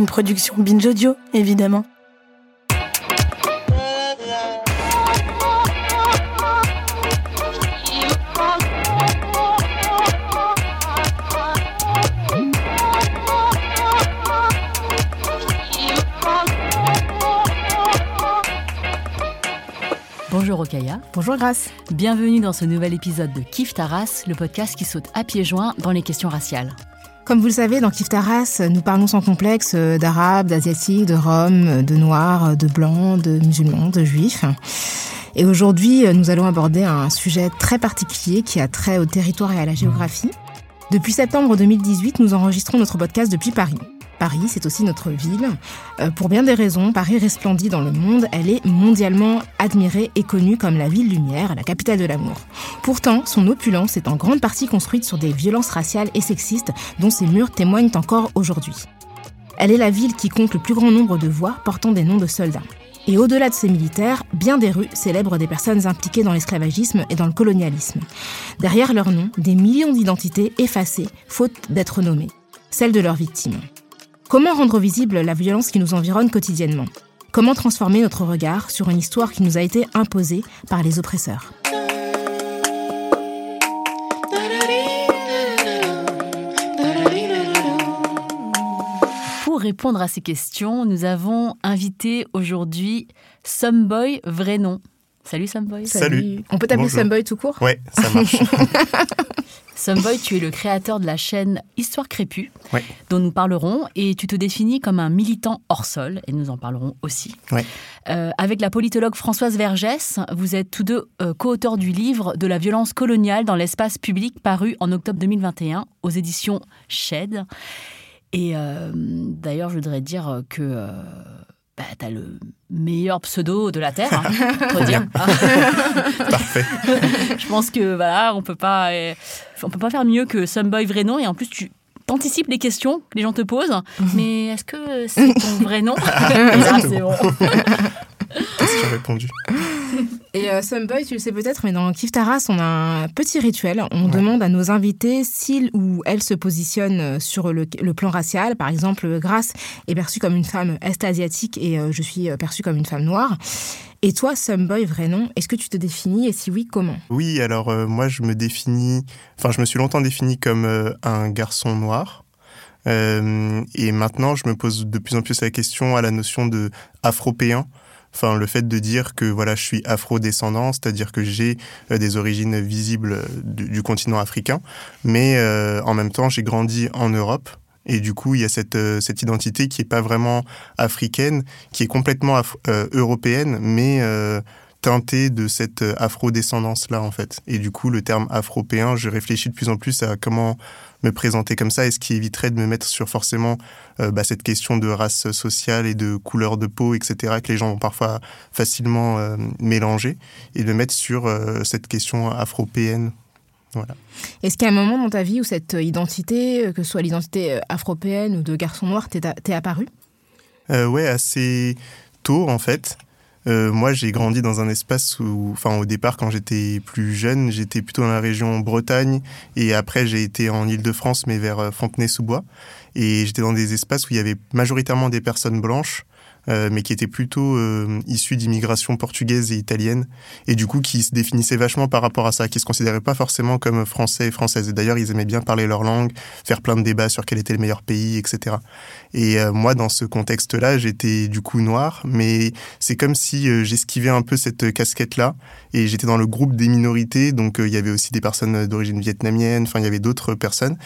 Une production Binge Audio, évidemment. Bonjour Okaya. Bonjour Grace. Bienvenue dans ce nouvel épisode de Kif Taras, le podcast qui saute à pieds joints dans les questions raciales. Comme vous le savez, dans Kif Taras, nous parlons sans complexe euh, d'arabes, d'asiatiques, de roms, de noirs, de blancs, de musulmans, de juifs. Et aujourd'hui, euh, nous allons aborder un sujet très particulier qui a trait au territoire et à la géographie. Depuis septembre 2018, nous enregistrons notre podcast depuis Paris. Paris, c'est aussi notre ville. Euh, pour bien des raisons, Paris resplendit dans le monde. Elle est mondialement admirée et connue comme la ville lumière, la capitale de l'amour. Pourtant, son opulence est en grande partie construite sur des violences raciales et sexistes dont ses murs témoignent encore aujourd'hui. Elle est la ville qui compte le plus grand nombre de voix portant des noms de soldats. Et au-delà de ces militaires, bien des rues célèbrent des personnes impliquées dans l'esclavagisme et dans le colonialisme. Derrière leurs noms, des millions d'identités effacées, faute d'être nommées, celles de leurs victimes. Comment rendre visible la violence qui nous environne quotidiennement? Comment transformer notre regard sur une histoire qui nous a été imposée par les oppresseurs? Pour répondre à ces questions, nous avons invité aujourd'hui Someboy Vrai Nom. Salut Someboy. Salut. On peut t'appeler. Sunboy tout court Ouais, ça marche. Someboy, tu es le créateur de la chaîne Histoire Crépue, Ouais. dont nous parlerons, et tu te définis comme un militant hors sol, et nous en parlerons aussi. Ouais. Euh, avec la politologue Françoise Vergès, vous êtes tous deux euh, co-auteurs du livre De la violence coloniale dans l'espace public, paru en octobre 2021 aux éditions Shed. Et euh, d'ailleurs, je voudrais dire que euh, bah, tu as le meilleur pseudo de la Terre, hein, faut dire. Parfait. je pense que voilà, on peut pas, euh, on peut pas faire mieux que Someboy vrai nom. Et en plus, tu anticipes les questions que les gens te posent. Mais est-ce que c'est ton vrai nom? Question répondue. Et euh, Sunboy, tu le sais peut-être, mais dans Kif Taras, on a un petit rituel. On demande à nos invités s'ils ou elles se positionnent sur le, le plan racial. Par exemple, Grace est perçue comme une femme est-asiatique et euh, je suis euh, perçue comme une femme noire. Et toi, Sunboy, vrai nom, est-ce que tu te définis? Et si oui, comment? Oui, alors euh, moi je me définis, enfin je me suis longtemps défini comme euh, un garçon noir. Euh, et maintenant je me pose de plus en plus la question à la notion de afropéen. Enfin, le fait de dire que voilà, je suis afro-descendant, c'est-à-dire que j'ai euh, des origines visibles euh, du, continent africain, mais euh, en même temps, j'ai grandi en Europe. Et du coup, il y a cette, cette identité qui est pas vraiment africaine, qui est complètement européenne, mais teintée de cette afro-descendance-là, en fait. Et du coup, le terme afropéen, je réfléchis de plus en plus à comment me présenter comme ça, et ce qui éviterait de me mettre sur forcément euh, bah, cette question de race sociale et de couleur de peau, etc., que les gens vont parfois facilement euh, mélanger, et de me mettre sur euh, cette question afropéenne. Voilà. Est-ce qu'il y a un moment dans ta vie où cette identité, euh, que ce soit l'identité afropéenne ou de garçon noir, t'est apparue? Ouais, assez tôt en fait. Euh, moi, j'ai grandi dans un espace où, enfin, au départ, quand j'étais plus jeune, j'étais plutôt dans la région Bretagne, et après, j'ai été en Île-de-France, mais vers euh, Fontenay-sous-Bois, et j'étais dans des espaces où il y avait majoritairement des personnes blanches, mais qui étaient plutôt euh, issues d'immigration portugaise et italienne, et du coup, qui se définissaient vachement par rapport à ça, qui se considéraient pas forcément comme français et françaises. Et d'ailleurs, ils aimaient bien parler leur langue, faire plein de débats sur quel était le meilleur pays, etc. Et euh, moi, dans ce contexte-là, j'étais du coup noir, mais c'est comme si euh, j'esquivais un peu cette casquette-là. Et j'étais dans le groupe des minorités, donc euh, il y avait aussi des personnes d'origine vietnamienne, enfin, il y avait d'autres personnes.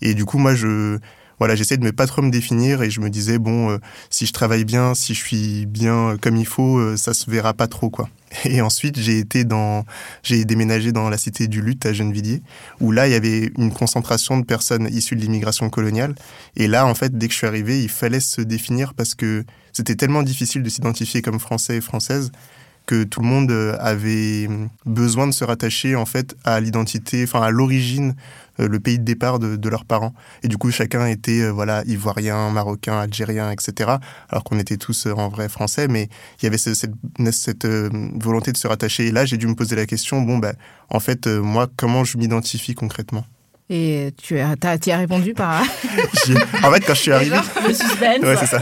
Et du coup, moi, je, voilà, j'essayais de ne pas trop me définir et je me disais bon, euh, si je travaille bien, si je suis bien comme il faut, euh, ça se verra pas trop quoi. Et ensuite, j'ai été dans, j'ai déménagé dans la cité du Lutte à Gennevilliers, où là, il y avait une concentration de personnes issues de l'immigration coloniale. Et là, en fait, dès que je suis arrivé, il fallait se définir parce que c'était tellement difficile de s'identifier comme français et française que tout le monde euh, avait besoin de se rattacher en fait à l'identité, enfin à l'origine, euh, le pays de départ de, leurs parents. Et du coup, chacun était euh, voilà ivoirien, marocain, algérien, etc. Alors qu'on était tous en vrai français, mais il y avait cette, cette, volonté de se rattacher. Et là, j'ai dû me poser la question bon ben, en fait, moi, comment je m'identifie concrètement? Et tu as, as, as répondu par. en fait, quand je suis arrivé. Le suspense. Ouais, c'est ça.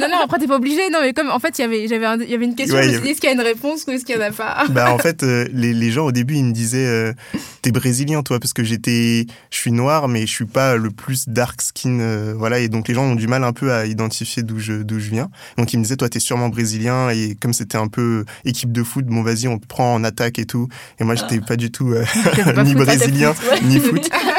non, non, après, t'es pas obligé. Non, mais comme en fait, y il y avait une question, je me suis dit, est-ce qu'il y a une réponse ou est-ce qu'il y en a pas bah, En fait, euh, les, les, gens au début, ils me disaient, euh, t'es brésilien, toi, parce que j'étais. Je suis noir, mais je suis pas le plus dark skin. Euh, voilà, et donc les gens ont du mal un peu à identifier d'où je, d'où je viens. Donc ils me disaient, toi, t'es sûrement brésilien, et comme c'était un peu équipe de foot, bon, vas-y, on te prend en attaque et tout. Et moi, j'étais pas du tout ni brésilien, ni foot.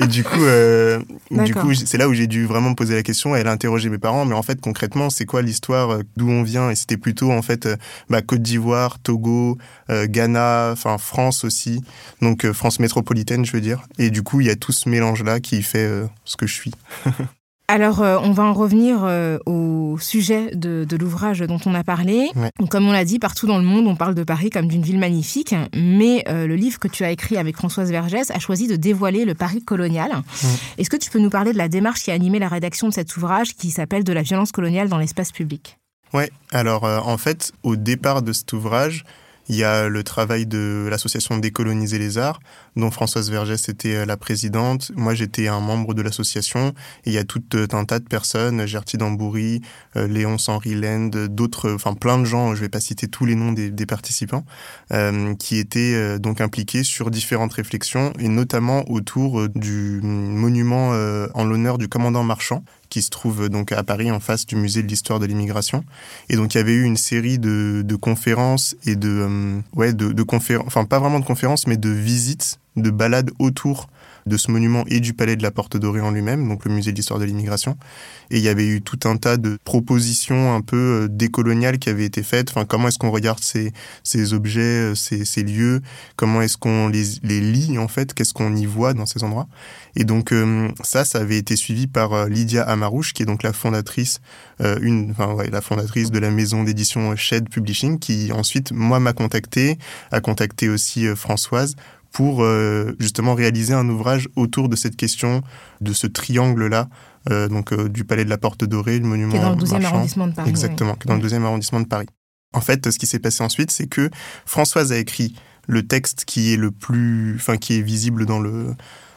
et du coup, euh, du coup, c'est là où j'ai dû vraiment me poser la question. Elle a interrogé mes parents, mais en fait, concrètement, c'est quoi l'histoire euh, D'où on vient? Et c'était plutôt en fait euh, bah, Côte d'Ivoire, Togo, Ghana, enfin France aussi. Donc France métropolitaine, je veux dire. Et du coup, il y a tout ce mélange là qui fait ce que je suis. Alors, euh, on va en revenir euh, au sujet de, l'ouvrage dont on a parlé. comme on l'a dit, partout dans le monde, on parle de Paris comme d'une ville magnifique, mais euh, le livre que tu as écrit avec Françoise Vergès a choisi de dévoiler le Paris colonial. Est-ce que tu peux nous parler de la démarche qui a animé la rédaction de cet ouvrage qui s'appelle De la violence coloniale dans l'espace public? Oui, alors en fait, au départ de cet ouvrage, il y a le travail de l'association Décoloniser les Arts, dont Françoise Vergès était euh, la présidente. Moi, j'étais un membre de l'association. il y a tout euh, un tas de personnes, Gertie Damboury, euh, Léon Henri Lend, d'autres, enfin plein de gens, je vais pas citer tous les noms des, participants, qui étaient donc impliqués sur différentes réflexions, et notamment autour du monument en l'honneur du commandant marchand, qui se trouve donc à Paris en face du musée de l'histoire de l'immigration. Et donc il y avait eu une série de, conférences et de euh, ouais de, de conférences, enfin pas vraiment de conférences, mais de visites, de balades autour de ce monument et du palais de la Porte Dorée en lui-même, donc le musée de l'histoire de l'immigration. Et il y avait eu tout un tas de propositions un peu euh, décoloniales qui avaient été faites. Enfin, comment est-ce qu'on regarde ces, ces objets, euh, ces, ces lieux? Comment est-ce qu'on les, les lit en fait? Qu'est-ce qu'on y voit dans ces endroits? Et donc euh, ça, ça avait été suivi par Lydia Amarouche, qui est donc la fondatrice, une, enfin, ouais, la fondatrice de la maison d'édition Shed Publishing, qui ensuite moi m'a contacté, a contacté aussi Françoise pour euh, justement réaliser un ouvrage autour de cette question, de ce triangle-là, euh, donc euh, du Palais de la Porte Dorée, le monument qui est dans le 12e arrondissement de Paris. Exactement, qui est dans le 12e arrondissement de Paris. En fait, ce qui s'est passé ensuite, c'est que Françoise a écrit le texte qui est le plus, enfin qui est visible dans le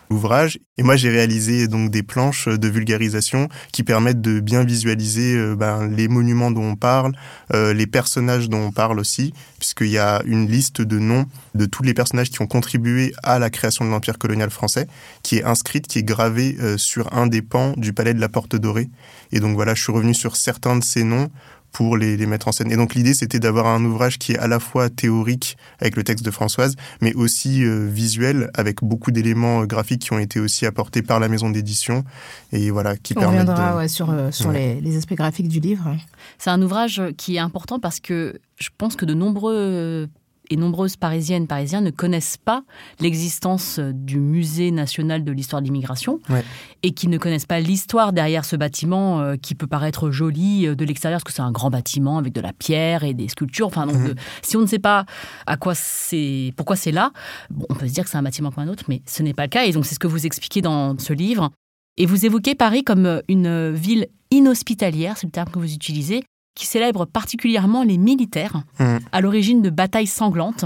l'ouvrage. Et moi, j'ai réalisé donc des planches de vulgarisation qui permettent de bien visualiser euh, ben, les monuments dont on parle, euh, les personnages dont on parle aussi, puisqu'il y a une liste de noms de tous les personnages qui ont contribué à la création de l'Empire colonial français, qui est inscrite, qui est gravée euh, sur un des pans du palais de la Porte Dorée. Et donc voilà, je suis revenu sur certains de ces noms pour les, mettre en scène. Et donc l'idée, c'était d'avoir un ouvrage qui est à la fois théorique avec le texte de Françoise, mais aussi euh, visuel avec beaucoup d'éléments euh, graphiques qui ont été aussi apportés par la maison d'édition et voilà qui On reviendra sur, euh, sur les, les, aspects graphiques du livre. C'est un ouvrage qui est important parce que je pense que de nombreux et nombreuses Parisiennes, Parisiens ne connaissent pas l'existence du Musée national de l'histoire de l'immigration et qui ne connaissent pas l'histoire derrière ce bâtiment euh, qui peut paraître joli euh, de l'extérieur parce que c'est un grand bâtiment avec de la pierre et des sculptures. Enfin, donc, mhm. si on ne sait pas à quoi c'est, pourquoi c'est là, bon, on peut se dire que c'est un bâtiment comme un autre, mais ce n'est pas le cas. Et donc, c'est ce que vous expliquez dans ce livre. Et vous évoquez Paris comme une ville inhospitalière, c'est le terme que vous utilisez, qui célèbre particulièrement les militaires mmh. à l'origine de batailles sanglantes.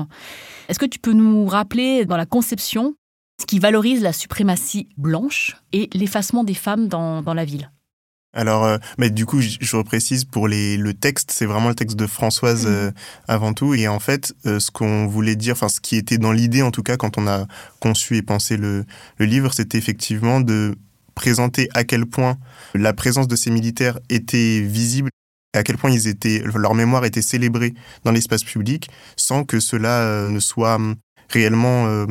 Est-ce que tu peux nous rappeler dans la conception ce qui valorise la suprématie blanche et l'effacement des femmes dans, la ville? Alors, euh, mais du coup, je, reprécise pour les, le texte, c'est vraiment le texte de Françoise mmh. euh, avant tout. Et en fait, euh, ce qu'on voulait dire, enfin, ce qui était dans l'idée, en tout cas, quand on a conçu et pensé le, le livre, c'était effectivement de présenter à quel point la présence de ces militaires était visible à quel point ils étaient, leur mémoire était célébrée dans l'espace public sans que cela euh, ne soit hum, réellement euh,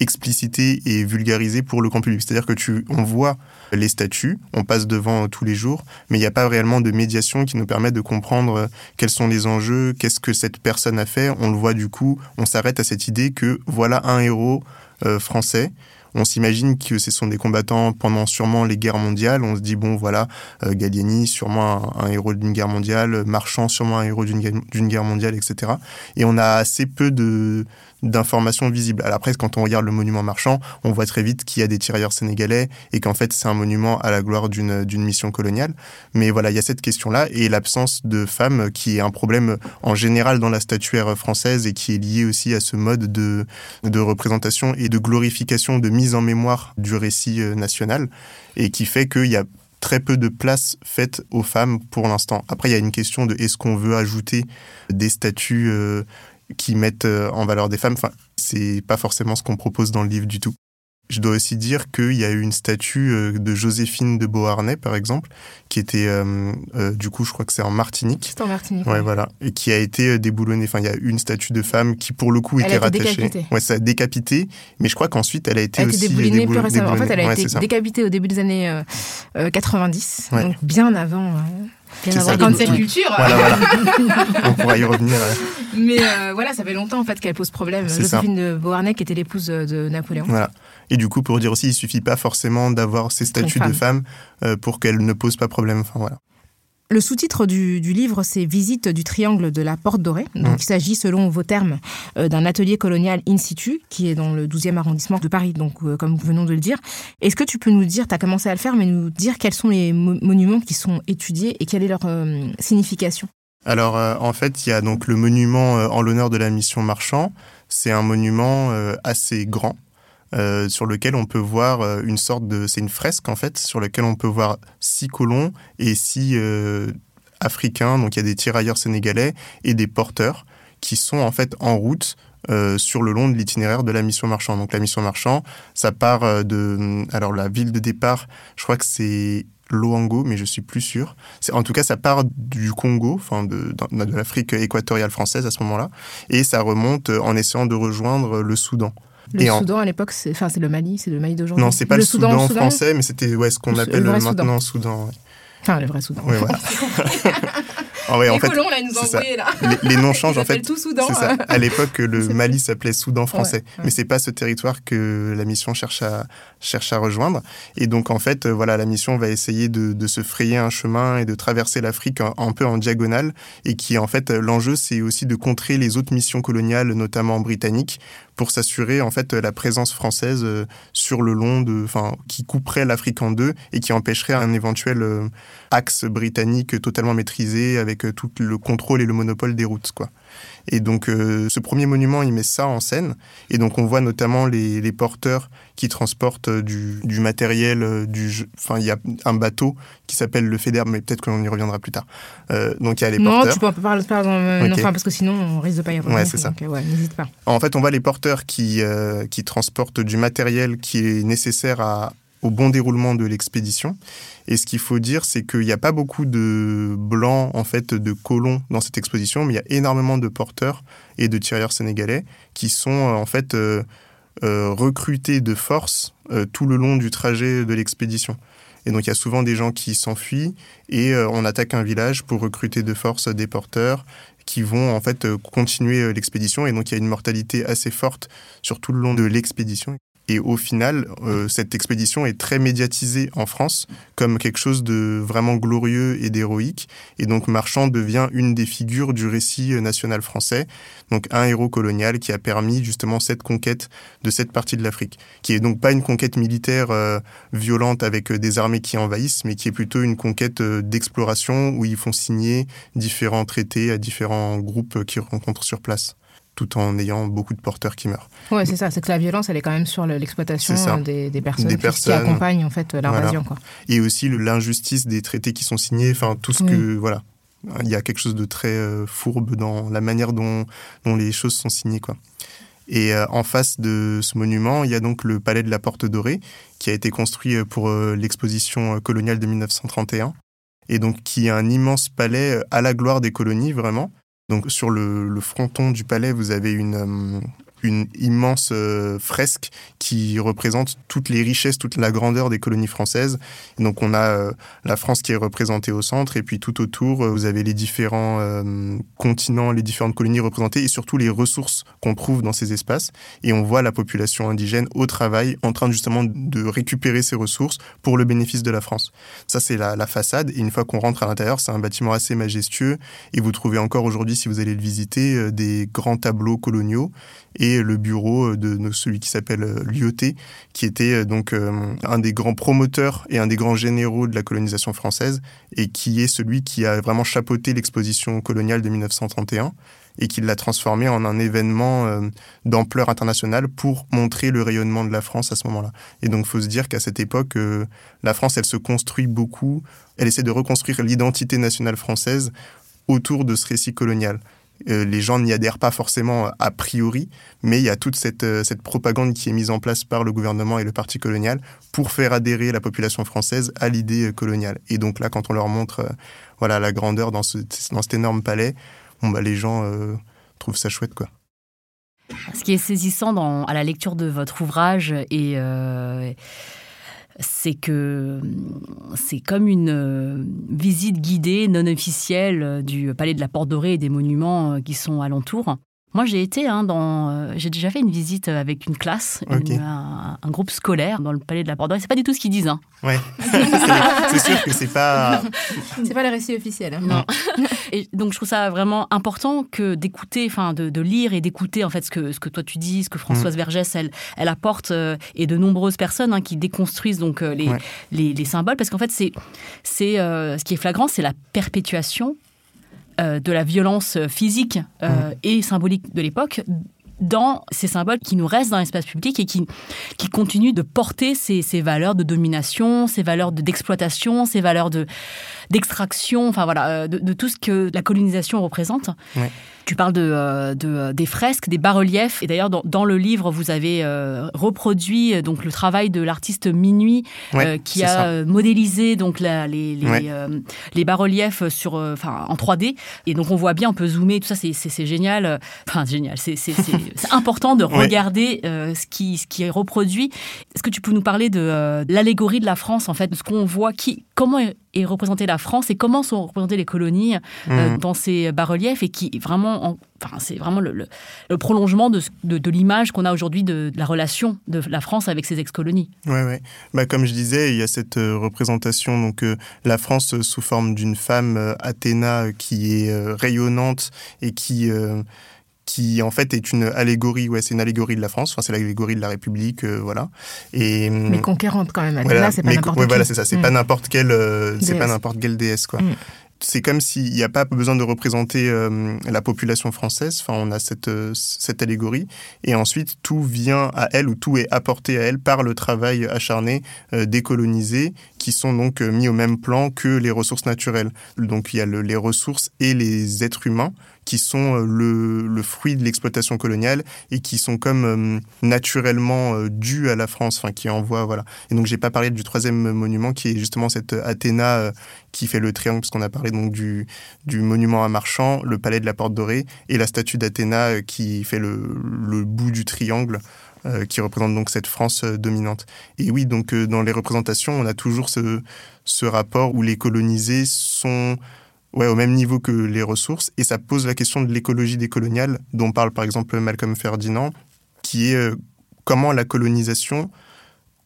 explicité et vulgarisé pour le grand public. C'est-à-dire que tu, on voit les statuts, on passe devant tous les jours, mais il n'y a pas réellement de médiation qui nous permet de comprendre quels sont les enjeux, qu'est-ce que cette personne a fait. On le voit du coup, on s'arrête à cette idée que voilà un héros euh, français on s'imagine que ce sont des combattants pendant sûrement les guerres mondiales. On se dit, bon, voilà, euh, Gallieni, sûrement un, héros d'une guerre mondiale, Marchand, sûrement un héros d'une guerre mondiale, etc. Et on a assez peu de, d'informations visibles. Alors après, quand on regarde le monument marchand, on voit très vite qu'il y a des tirailleurs sénégalais et qu'en fait, c'est un monument à la gloire d'une, d'une mission coloniale. Mais voilà, il y a cette question-là et l'absence de femmes qui est un problème en général dans la statuaire française et qui est lié aussi à ce mode de, de représentation et de glorification, de mise en mémoire du récit euh, national et qui fait qu'il y a très peu de place faite aux femmes pour l'instant. Après, il y a une question de est-ce qu'on veut ajouter des statuts euh, qui mettent euh, en valeur des femmes. Enfin, c'est pas forcément ce qu'on propose dans le livre du tout. Je dois aussi dire qu'il y a eu une statue euh, de Joséphine de Beauharnais, par exemple, qui était, euh, du coup, je crois que c'est en Martinique. C'est en Martinique. Ouais, voilà. Et qui a été déboulonnée. Enfin, il y a une statue de femme qui, pour le coup, elle était a été rattachée. Décapitée. Ouais, ça a décapité. Mais je crois qu'ensuite, elle a été elle aussi a été déboulonnée plus déboulonnée. récemment. En fait, elle a Ouais, été décapitée au début des années euh, 90, Ouais. donc bien avant. euh, Bien avant cancel bouquins. culture. Voilà, voilà. On pourra y revenir. ouais. Mais euh, voilà, ça fait longtemps en fait qu'elle pose problème. Ça. Joséphine de Beauharnais, qui était l'épouse de Napoléon. Voilà. Et du coup, pour dire aussi, il suffit pas forcément d'avoir ces statuts de femme. femmes euh, pour qu'elles ne posent pas problème. Enfin, voilà. Le sous-titre du, du livre, c'est Visite du triangle de la Porte Dorée. Donc, Mhm. il s'agit, selon vos termes, euh, d'un atelier colonial in situ, qui est dans le 12e arrondissement de Paris, donc euh, comme nous venons de le dire. Est-ce que tu peux nous dire, tu as commencé à le faire, mais nous dire quels sont les mo- monuments qui sont étudiés et quelle est leur euh, signification? Alors, en fait, il y a donc le monument en l'honneur de la mission Marchand. C'est un monument assez grand. Euh, sur lequel on peut voir euh, une sorte de... C'est une fresque, en fait, sur laquelle on peut voir six colons et six euh, africains. Donc, il y a des tirailleurs sénégalais et des porteurs qui sont, en fait, en route sur le long de l'itinéraire de la mission Marchand. Donc, la mission Marchand, ça part de... Alors, la ville de départ, je crois que c'est Loango, mais je suis plus sûr. En tout cas, ça part du Congo, enfin de, de, l'Afrique équatoriale française à ce moment-là, et ça remonte en essayant de rejoindre le Soudan. Le Et en- Soudan, à l'époque, c'est enfin, c'est le Mali, c'est le Mali d'aujourd'hui. Non, c'est pas le, Soudan, français, mais c'était ouais, ce qu'on Le- appelle maintenant Soudan. ouais. Enfin, le vrai Soudan. Ouais, voilà. Ah ouais, en fait, colons, là, nous là. les, les noms changent en fait. tout Soudan. C'est ça. À l'époque, le Mali s'appelait Soudan français, Ouais, ouais. mais c'est pas ce territoire que la mission cherche à cherche à rejoindre. Et donc en fait, euh, voilà, la mission va essayer de, de se frayer un chemin et de traverser l'Afrique un, un peu en diagonale. Et qui en fait, euh, l'enjeu, c'est aussi de contrer les autres missions coloniales, notamment britanniques, pour s'assurer en fait la présence française euh, sur le long de, enfin, qui couperait l'Afrique en deux et qui empêcherait un éventuel euh, axe britannique totalement maîtrisé avec euh, tout le contrôle et le monopole des routes, quoi. Et donc, euh, ce premier monument, il met ça en scène. Et donc, on voit notamment les, les porteurs qui transportent euh, du, du matériel, euh, du, enfin, il y a un bateau qui s'appelle le FEDER, mais peut-être qu'on y reviendra plus tard. Euh, donc, il y a les Non, porteurs. tu peux parler, pardon, euh, non, parce que sinon, on risque de pas y revenir. Ouais, c'est ça. Ouais, n'hésite pas. En fait, on voit les porteurs qui, euh, qui transportent du matériel qui est nécessaire à, au bon déroulement de l'expédition. Et ce qu'il faut dire, c'est qu'il n'y a pas beaucoup de blancs, en fait, de colons dans cette exposition, mais il y a énormément de porteurs et de tirailleurs sénégalais qui sont, en fait, euh, recrutés de force euh, tout le long du trajet de l'expédition. Et donc, il y a souvent des gens qui s'enfuient et euh, on attaque un village pour recruter de force des porteurs qui vont en fait euh, continuer euh, l'expédition et donc il y a une mortalité assez forte sur tout le long de l'expédition. Et au final, euh, cette expédition est très médiatisée en France comme quelque chose de vraiment glorieux et d'héroïque. Et donc Marchand devient une des figures du récit national français, donc un héros colonial qui a permis justement cette conquête de cette partie de l'Afrique, qui est donc pas une conquête militaire euh, violente avec euh, des armées qui envahissent, mais qui est plutôt une conquête d'exploration où ils font signer différents traités à différents groupes qu'ils rencontrent sur place, tout en ayant beaucoup de porteurs qui meurent. Ouais, c'est ça. C'est que la violence, elle est quand même sur le- l'exploitation des, des personnes, Des qui- accompagnent en fait l'invasion. quoi. Et aussi l'injustice des traités qui sont signés, enfin tout ce Oui. que voilà. Il y a quelque chose de très euh, fourbe dans la manière dont, dont les choses sont signées. Quoi. Et euh, en face de ce monument, il y a donc le palais de la Porte Dorée, qui a été construit euh, pour euh, l'exposition coloniale de 1931, et donc qui est un immense palais à la gloire des colonies, vraiment. Donc sur le, le fronton du palais, vous avez une, euh, une immense euh, fresque qui représente toutes les richesses, toute la grandeur des colonies françaises. donc on a euh, la France qui est représentée au centre et puis tout autour, euh, vous avez les différents continents, les différentes colonies représentées et surtout les ressources qu'on trouve dans ces espaces. Et on voit la population indigène au travail en train justement de récupérer ces ressources pour le bénéfice de la France. Ça, c'est la, la façade. Et une fois qu'on rentre à l'intérieur, c'est un bâtiment assez majestueux et vous trouvez encore aujourd'hui, si vous allez le visiter, des grands tableaux coloniaux et le bureau euh, de celui qui s'appelle euh, Lyoté, qui était euh, donc un des grands promoteurs et un des grands généraux de la colonisation française, et qui est celui qui a vraiment chapeauté l'exposition coloniale de 1931 et qui l'a transformé en un événement d'ampleur internationale pour montrer le rayonnement de la France à ce moment-là. Et donc, il faut se dire qu'à cette époque, la France, elle se construit beaucoup, elle essaie de reconstruire l'identité nationale française autour de ce récit colonial. Euh, les gens n'y adhèrent pas forcément a priori, mais il y a toute cette, euh, cette, propagande qui est mise en place par le gouvernement et le parti colonial pour faire adhérer la population française à l'idée euh, coloniale. Et donc là, quand on leur montre voilà, la grandeur dans, ce, dans cet énorme palais, bon, bah, les gens trouvent ça chouette. quoi. Ce qui est saisissant dans, à la lecture de votre ouvrage et c'est que c'est comme une euh, visite guidée non officielle euh, du palais de la Porte Dorée et des monuments euh, qui sont alentours. Moi, j'ai été hein, dans. Euh, j'ai déjà fait une visite avec une classe, un, groupe scolaire dans le palais de la Bordeaux. C'est pas du tout ce qu'ils disent. Hein. Ouais. c'est sûr que c'est pas. c'est pas le récit officiel. Hein. Non. et donc, je trouve ça vraiment important que d'écouter, enfin, de, lire et d'écouter en fait ce que ce que toi tu dis, ce que Françoise mm. Vergès elle elle apporte euh, et de nombreuses personnes hein, qui déconstruisent donc euh, les, les, les symboles parce qu'en fait c'est c'est ce qui est flagrant, c'est la perpétuation euh, de la violence physique euh, mmh. et symbolique de l'époque dans ces symboles qui nous restent dans l'espace public et qui, qui continuent de porter ces, valeurs de domination, ces valeurs d'exploitation, ces valeurs d'extraction, enfin voilà, euh, de, tout ce que la colonisation représente. Tu parles de, euh, euh, des fresques, des bas-reliefs. Et d'ailleurs, dans, le livre, vous avez euh, reproduit donc le travail de l'artiste Minuit, qui a modélisé donc les, les, les, bas-reliefs sur, enfin, en 3D. Et donc, on voit bien, on peut zoomer, tout ça, c'est génial. Enfin, génial. C'est important de regarder ce, qui, ce qui est reproduit. Est-ce que tu peux nous parler de l'allégorie de la France, en fait, de ce qu'on voit, qui, comment est représentée la France et comment sont représentées les colonies mmh. dans ces bas-reliefs et qui vraiment enfin, c'est vraiment le, prolongement de, de, l'image qu'on a aujourd'hui de, la relation de la France avec ses ex-colonies. Ouais, ouais. Bah, comme je disais, il y a cette euh, représentation, donc euh, la France euh, sous forme d'une femme, Athéna, qui est rayonnante et qui qui en fait est une allégorie, ouais, c'est une allégorie de la France, enfin c'est l'allégorie de la République, voilà. Et mais conquérante quand même. Athéna, c'est pas n'importe ouais, voilà, c'est ça, c'est pas mm. n'importe quelle, c'est pas n'importe quelle déesse quoi. Mm c'est comme s'il n'y a pas besoin de représenter euh, la population française. Enfin, on a cette, euh, cette allégorie. Et ensuite, tout vient à elle ou tout est apporté à elle par le travail acharné euh, décolonisé qui sont donc mis au même plan que les ressources naturelles. Donc, il y a les ressources et les êtres humains qui sont euh, le, le fruit de l'exploitation coloniale et qui sont comme euh, naturellement euh, dus à la France, enfin qui envoient voilà. Et donc j'ai pas parlé du troisième monument qui est justement cette Athéna qui fait le triangle parce qu'on a parlé donc du, du monument à Marchand, le palais de la Porte Dorée et la statue d'Athéna qui fait le, le bout du triangle qui représente donc cette France dominante. Et oui, donc dans les représentations, on a toujours ce, ce rapport où les colonisés sont ouais, au même niveau que les ressources, et ça pose la question de l'écologie décoloniale, dont parle par exemple Malcolm Ferdinand, qui est euh, comment la colonisation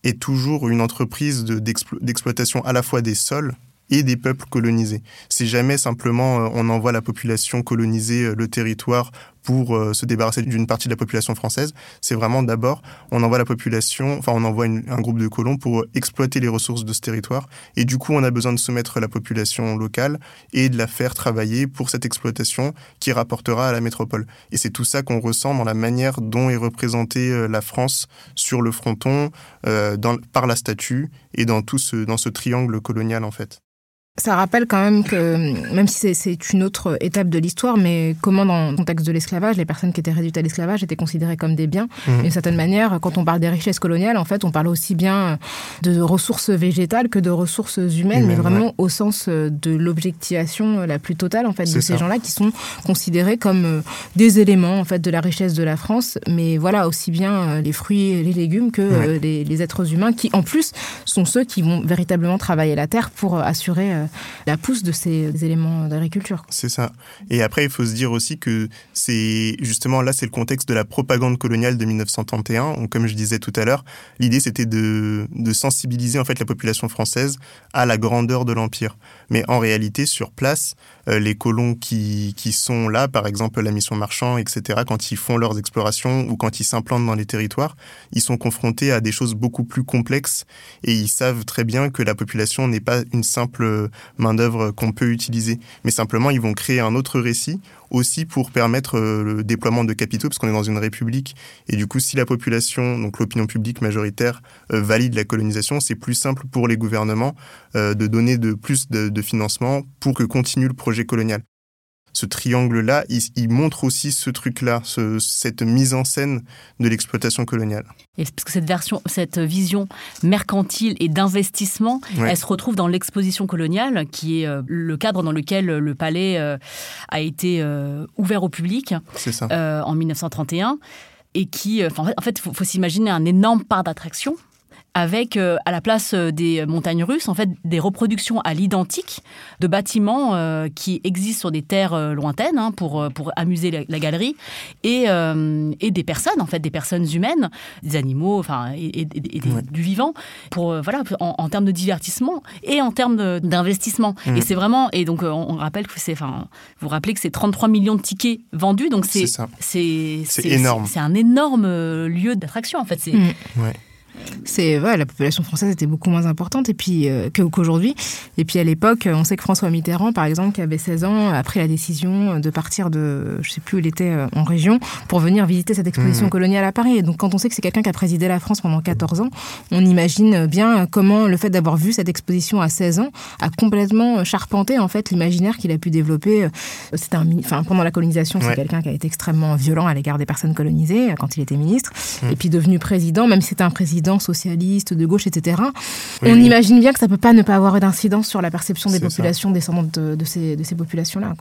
est toujours une entreprise d'exploitation à la fois des sols et des peuples colonisés. C'est jamais simplement euh, on envoie la population colonisée euh, le territoire pour euh, se débarrasser d'une partie de la population française. C'est vraiment d'abord, on envoie la population, enfin on envoie un groupe de colons pour exploiter les ressources de ce territoire. Et du coup, on a besoin de soumettre la population locale et de la faire travailler pour cette exploitation qui rapportera à la métropole. Et c'est tout ça qu'on ressent dans la manière dont est représentée euh, la France sur le fronton, euh, par la statue et dans tout ce, dans ce triangle colonial en fait. Ça rappelle quand même que, même si c'est une autre étape de l'histoire, mais comment dans le contexte de l'esclavage, les personnes qui étaient réduites à l'esclavage étaient considérées comme des biens. Mmh. D'une certaine manière, quand on parle des richesses coloniales, en fait, on parle aussi bien de ressources végétales que de ressources humaines, mais vraiment au sens de l'objectivation la plus totale, en fait, de ces gens-là qui sont considérés comme des éléments, en fait, de la richesse de la France, mais voilà, aussi bien les fruits et les légumes que les, les êtres humains qui, en plus, sont ceux qui vont véritablement travailler la terre pour assurer la pousse de ces éléments d'agriculture. C'est ça. Et après, il faut se dire aussi que c'est justement là, c'est le contexte de la propagande coloniale de 1931. comme je disais tout à l'heure, l'idée c'était de, de sensibiliser en fait la population française à la grandeur de l'empire. Mais en réalité, sur place, euh, les colons qui, qui sont là, par exemple la mission marchand, etc., quand ils font leurs explorations ou quand ils s'implantent dans les territoires, ils sont confrontés à des choses beaucoup plus complexes et ils savent très bien que la population n'est pas une simple main-d'œuvre qu'on peut utiliser, mais simplement ils vont créer un autre récit aussi pour permettre euh, le déploiement de capitaux, parce qu'on est dans une république. Et du coup, si la population, donc l'opinion publique majoritaire, euh, valide la colonisation, c'est plus simple pour les gouvernements euh, de donner de plus de, de financement pour que continue le projet colonial ce triangle-là, il, montre aussi ce truc-là, cette mise en scène de l'exploitation coloniale. Et parce que cette version, cette vision mercantile et d'investissement, elle se retrouve dans l'exposition coloniale, qui est euh, le cadre dans lequel le palais euh, a été euh, ouvert au public en 1931 et qui, en fait, il faut s'imaginer un énorme part d'attraction avec euh, à la place euh, des montagnes russes en fait des reproductions à l'identique de bâtiments euh, qui existent sur des terres lointaines hein, pour pour amuser la, galerie et, et des personnes en fait des personnes humaines des animaux enfin et, du vivant pour voilà en, termes de divertissement et en termes d'investissement. Mmh. et c'est vraiment et donc on, rappelle que c'est enfin vous, rappelez que c'est 33 millions de tickets vendus donc c'est c'est énorme. c'est un énorme lieu d'attraction en fait c'est mmh c'est la population française était beaucoup moins importante et puis euh, qu'aujourd'hui. Et puis à l'époque, on sait que François Mitterrand, par exemple, qui avait 16 ans, a pris la décision de partir de, je sais plus où il était euh, en région, pour venir visiter cette exposition mmh. coloniale à Paris. Et donc quand on sait que c'est quelqu'un qui a présidé la France pendant 14 ans, on imagine bien comment le fait d'avoir vu cette exposition à 16 ans a complètement charpenté en fait l'imaginaire qu'il a pu développer. C'était un, enfin pendant la colonisation, c'est quelqu'un qui a été extrêmement violent à l'égard des personnes colonisées quand il était ministre, mmh. et puis devenu président, même si c'était un président socialiste, de gauche, etc. on imagine bien que ça peut pas ne pas avoir d'incidence sur la perception des populations descendantes de, ces, de ces populations-là.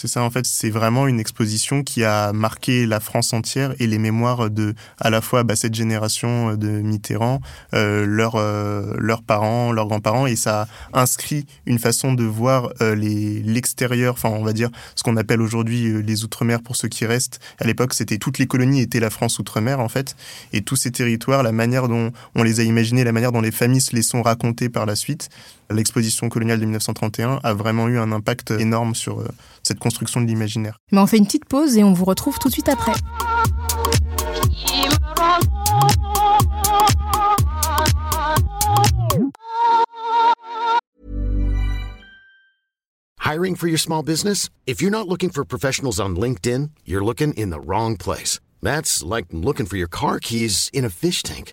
C'est ça, en fait, c'est vraiment une exposition qui a marqué la France entière et les mémoires de, à la fois, bah, cette génération de Mitterrand, euh, leurs, euh, leurs parents, leurs grands-parents, et ça inscrit une façon de voir euh, l'extérieur, enfin, on va dire, ce qu'on appelle aujourd'hui euh, les Outre-mer pour ceux qui restent. À l'époque, c'était toutes les colonies étaient la France Outre-mer, en fait, et tous ces territoires, la manière dont on les a imaginés, la manière dont les familles se les sont racontées par la suite, l'exposition coloniale de 1931 a vraiment eu un impact énorme sur euh, cette construction de l'imaginaire. Mais on fait une petite pause et on vous retrouve tout de suite après. Hiring for your small business? If you're not looking for professionals on LinkedIn, you're looking in the wrong place. That's like looking for your car keys in a fish tank.